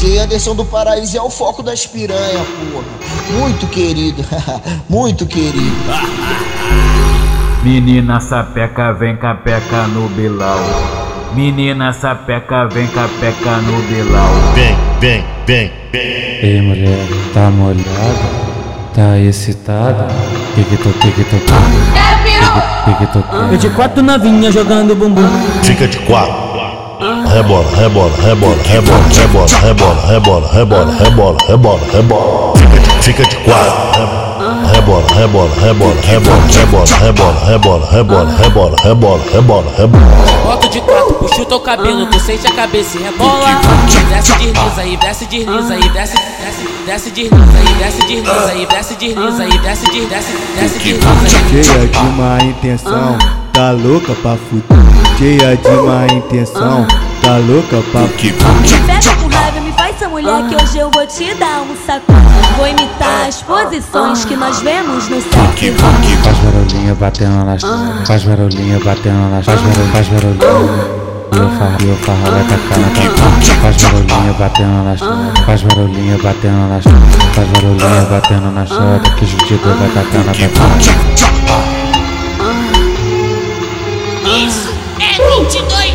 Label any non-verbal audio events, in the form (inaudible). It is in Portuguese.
DJ Anderson do Paraíso é o foco das piranha, porra. Muito querido, (laughs) muito querido. (laughs) Menina sapeca, vem capeca no bilau. Menina sapeca, vem capeca no bilau. Vem, vem, vem, vem. Ei mulher, tá molhada? Tá excitada? Pique to, pique to, pique to. Eu de quatro novinha jogando bumbum. Fica de quatro. Rebola, rebola, rebola, rebola, rebola, rebola, rebola, rebola, rebola, rebola, rebola. Fica de, quatro. Rebola, rebola, rebola, rebola, rebola, rebola, rebola, rebola, rebola, rebola, rebola, rebola. Bota de quatro, puxa o teu cabelo, tu sente a cabeça e rebola. Desce, desliza aí, desce, desliza aí, desce, desce, desce, desliza aí, desce, desliza aí, desce, desliza aí, desce, desce, desce, desliza aí. Cheia de má intenção, tá louca pra fuder. Cheia de má intenção, tá louca pra fuder. Pega com raiva, me faz essa mulher que hoje eu vou te dar um sacode. Vou imitar as posições que nós vemos no sexo. Faz barulhinho batendo nas Faz barulhinho batendo nas Faz barulhinho, faz barulhinho. E eu farra, e eu farra vai tacar na tua Faz barulhinho batendo nas Faz barulhinho batendo nas Faz barulhinho batendo na chota Que judido vai tacar na tua 22